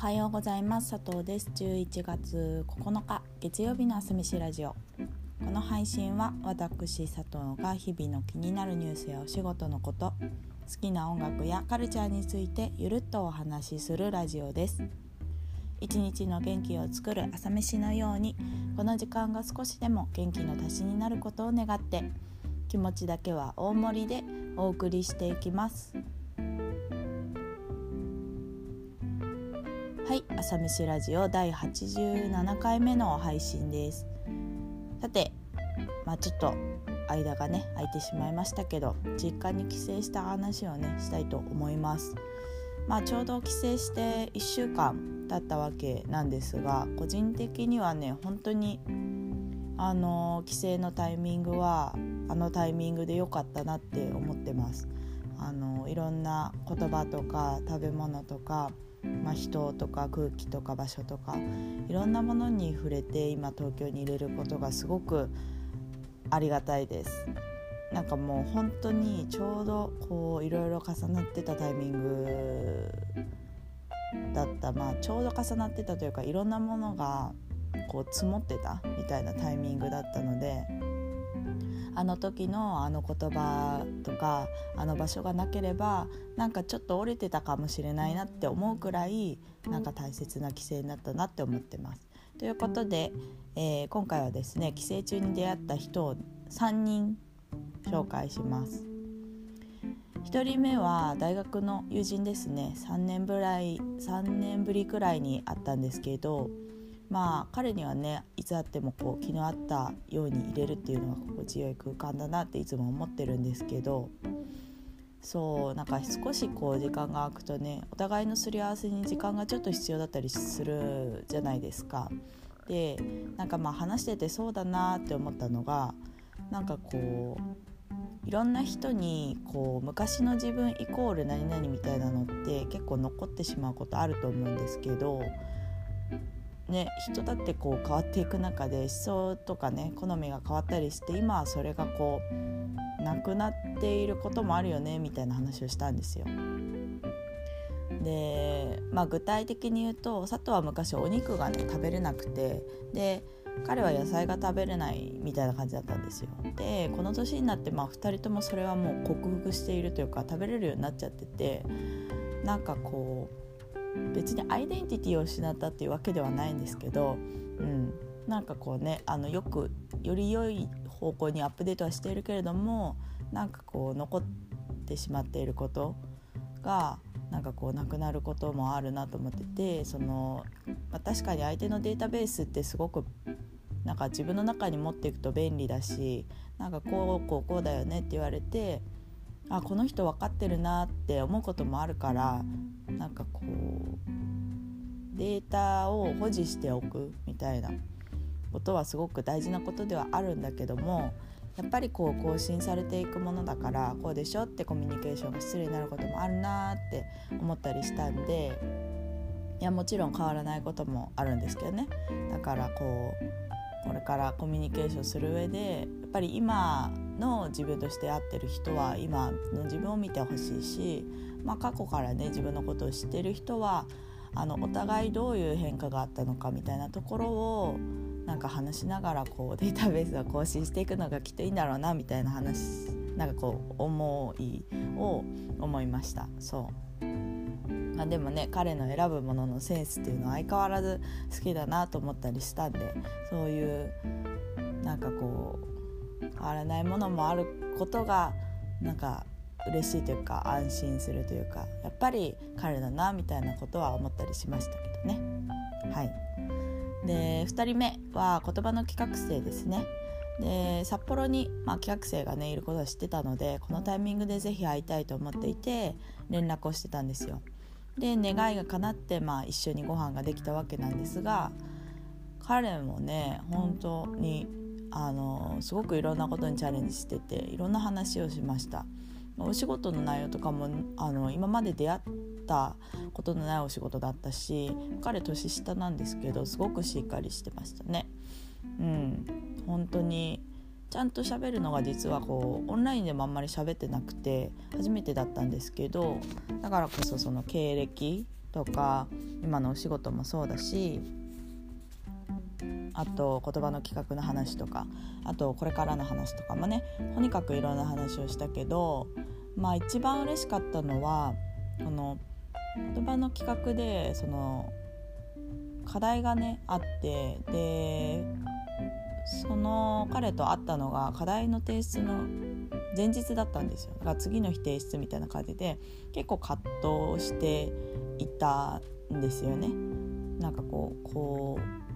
はようございます。佐藤です。11月9日月曜日の朝飯ラジオ。この配信は私佐藤が日々の気になるニュースやお仕事のこと好きな音楽やカルチャーについてゆるっとお話しするラジオです。一日の元気を作る朝飯のようにこの時間が少しでも元気の足しになることを願って気持ちだけは大盛りでお送りしていきます。はい朝飯ラジオ第87回目の配信です。さてまあちょっと間がね空いてしまいましたけど実家に帰省した話をねしたいと思います。まあちょうど帰省して1週間経ったわけなんですが個人的にはね本当にあの帰省のタイミングはあのタイミングで良かったなって思ってます。あのいろんな言葉とか食べ物とかまあ、人とか空気とか場所とかいろんなものに触れて今東京に入れることがすごくありがたいです。なんかもう本当にちょうどこういろいろ重なってたタイミングだった。まあちょうど重なってたというかいろんなものがこう積もってたみたいなタイミングだったのであの時のあの言葉とかあの場所がなければなんかちょっと折れてたかもしれないなって思うくらいなんか大切な帰省になったなって思ってます。ということで、えー、今回はですね帰省中に出会った人を3人紹介します。1人目は大学の友人ですね3年ぶり3年ぶりくらいに会ったんですけどまあ彼にはねいつあってもこう気の合ったように入れるっていうのが心地よい空間だなっていつも思ってるんですけどそうなんか少しこう時間が空くとねお互いのすり合わせに時間がちょっと必要だったりするじゃないですか。でなんかまあ話しててそうだなって思ったのがなんかこういろんな人にこう昔の自分イコール何々みたいなのって結構残ってしまうことあると思うんですけどね、人だってこう変わっていく中で思想とかね好みが変わったりして今はそれがこうなくなっていることもあるよねみたいな話をしたんですよ。で、まあ、具体的に言うと佐藤は昔お肉がね食べれなくてで彼は野菜が食べれないみたいな感じだったんですよ。でこの年になってまあ2人ともそれはもう克服しているというか食べれるようになっちゃっててなんかこう別にアイデンティティを失ったっていうわけではないんですけど、うん、なんかこうねあのよくより良い方向にアップデートはしているけれどもなんかこう残ってしまっていることがなんかこうなくなることもあるなと思っててその、まあ、確かに相手のデータベースってすごくなんか自分の中に持っていくと便利だしなんかこうこうこうだよねって言われてあこの人分かってるなって思うこともあるからなんかこうデータを保持しておくみたいなことはすごく大事なことではあるんだけどもやっぱりこう更新されていくものだからこうでしょってコミュニケーションが失礼になることもあるなって思ったりしたんでいやもちろん変わらないこともあるんですけどね。だからこうこれからコミュニケーションする上でやっぱり今の自分として合ってる人は今の自分を見てほしいしまあ、過去からね自分のことを知ってる人はあのお互いどういう変化があったのかみたいなところをなんか話しながらこうデータベースを更新していくのがきっといいんだろうなみたいな話なんかこう思いを思いましたそう、まあ、でもね彼の選ぶもののセンスっていうのは相変わらず好きだなと思ったりしたんでそういうなんかこう変わらないものもあることがなんか嬉しいというか安心するというかやっぱり彼だなみたいなことは思ったりしましたけどね。はい、で2人目は言葉の企画生ですね。で札幌に、まあ、企画生がねいることは知ってたのでこのタイミングで是非会いたいと思っていて連絡をしてたんですよ。で願いが叶って、まあ、一緒にご飯ができたわけなんですが彼もね本当にあのすごくいろんなことにチャレンジしてていろんな話をしました。お仕事の内容とかもあの今まで出会ったことのないお仕事だったし彼年下なんですけどすごくしっかりしてましたね。うん、本当にちゃんと喋るのが実はこうオンラインでもあんまり喋ってなくて初めてだったんですけどだからこそその経歴とか今のお仕事もそうだしあと言葉の企画の話とかあとこれからの話とかもねとにかくいろんな話をしたけどまあ一番嬉しかったのはこの言葉の企画でその課題がねあってでその彼と会ったのが課題の提出の前日だったんですよ。だから次の日提出みたいな感じで結構葛藤していたんですよね。なんかこうこう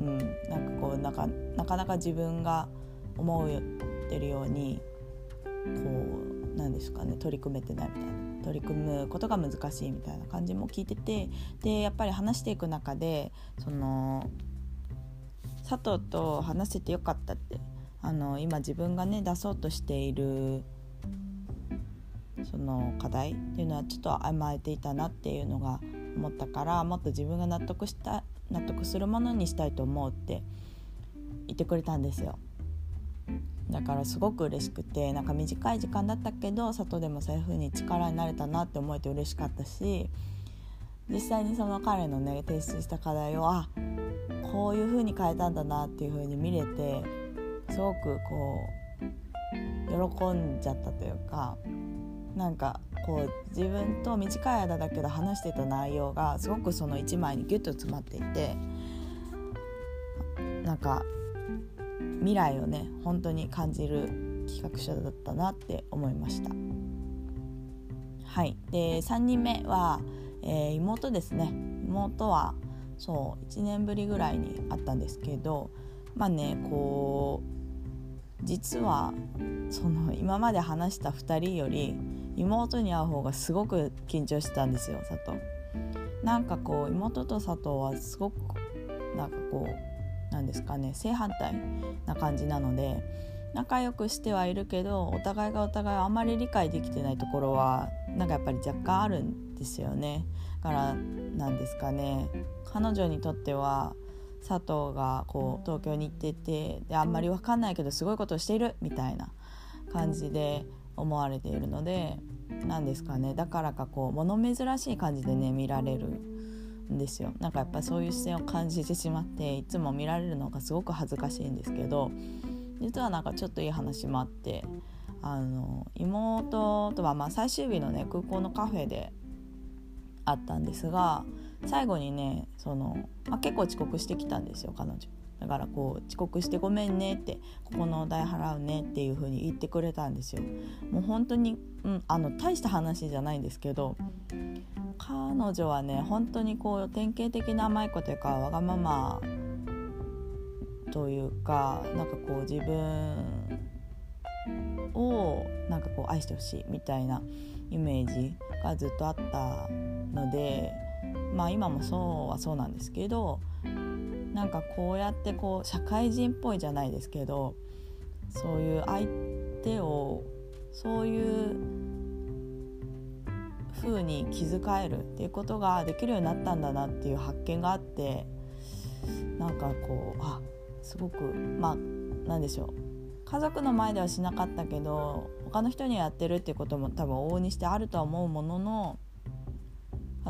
うん。なんかこうなんかなかなか自分が思ってるようにこうなんですかね取り組めてないみたいな取り組むことが難しいみたいな感じも聞いててでやっぱり話していく中でその佐藤と話せてよかったってあの今自分がね出そうとしているその課題っていうのはちょっと甘えていたなっていうのが思ったからもっと自分が納得した納得するものにしたいと思うって言ってくれたんですよ。だからすごく嬉しくてなんか短い時間だったけど里でもそういう風に力になれたなって思えて嬉しかったし実際にその彼のね提出した課題をあこういう風に変えたんだなっていう風に見れてすごくこう喜んじゃったというかなんかこう自分と短い間だけど話してた内容がすごくその1枚にギュッと詰まっていてなんか未来をね本当に感じる企画書だったなって思いました。はい。で3人目は、えー、妹ですね。妹はそう1年ぶりぐらいに会ったんですけどまあねこう実はその今まで話した2人より妹に会う方がすごく緊張してたんですよ佐藤。なんかこう妹と佐藤はすごくなんかこうなんですかね正反対な感じなので仲良くしてはいるけどお互いがお互いあんまり理解できてないところはなんかやっぱり若干あるんですよね。からなんですかね彼女にとっては佐藤がこう東京に行っててであんまり分かんないけどすごいことをしているみたいな感じで思われているので何ですかね。だからかこう物珍しい感じでね見られるんですよ。なんかやっぱそういう視線を感じてしまっていつも見られるのがすごく恥ずかしいんですけど実はなんかちょっといい話もあってあの妹とはまあ最終日のね空港のカフェで会ったんですが最後にねその、まあ、結構遅刻してきたんですよ彼女。だからこう遅刻してごめんねってここのお代払うねっていう風に言ってくれたんですよ。もう本当に、うん、あの大した話じゃないんですけど彼女はね本当にこう典型的な甘い子というかわがままというかなんかこう自分をなんかこう愛してほしいみたいなイメージがずっとあったのでまあ今もそうはそうなんですけどなんかこうやってこう社会人っぽいじゃないですけどそういう相手をそういう風に気遣えるっていうことができるようになったんだなっていう発見があってなんかこうあすごくまあ何でしょう。家族の前ではしなかったけど他の人にやってるっていうことも多分往々にしてあるとは思うものの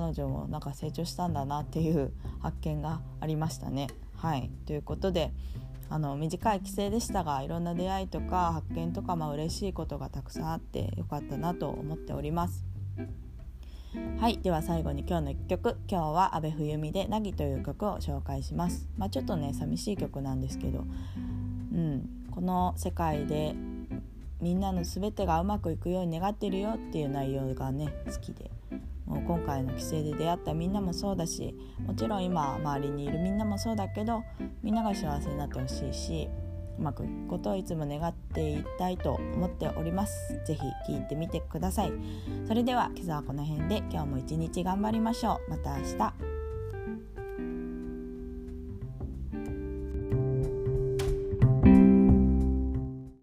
彼女もなんか成長したんだなっていう発見がありましたね。はいということであの短い帰省でしたがいろんな出会いとか発見とかまあ嬉しいことがたくさんあってよかったなと思っております。はいでは最後に今日の1曲今日は阿部冬美で「凪」という曲を紹介します。まあ、ちょっとね寂しい曲なんですけど、うん、この世界でみんなの全てがうまくいくように願ってるよっていう内容がね好きで今回の帰省で出会ったみんなもそうだしもちろん今周りにいるみんなもそうだけどみんなが幸せになってほしいしうまくいくことをいつも願っていたいと思っております。是非聴いてみてください。それでは今朝はこの辺で今日も一日頑張りましょう。また明日。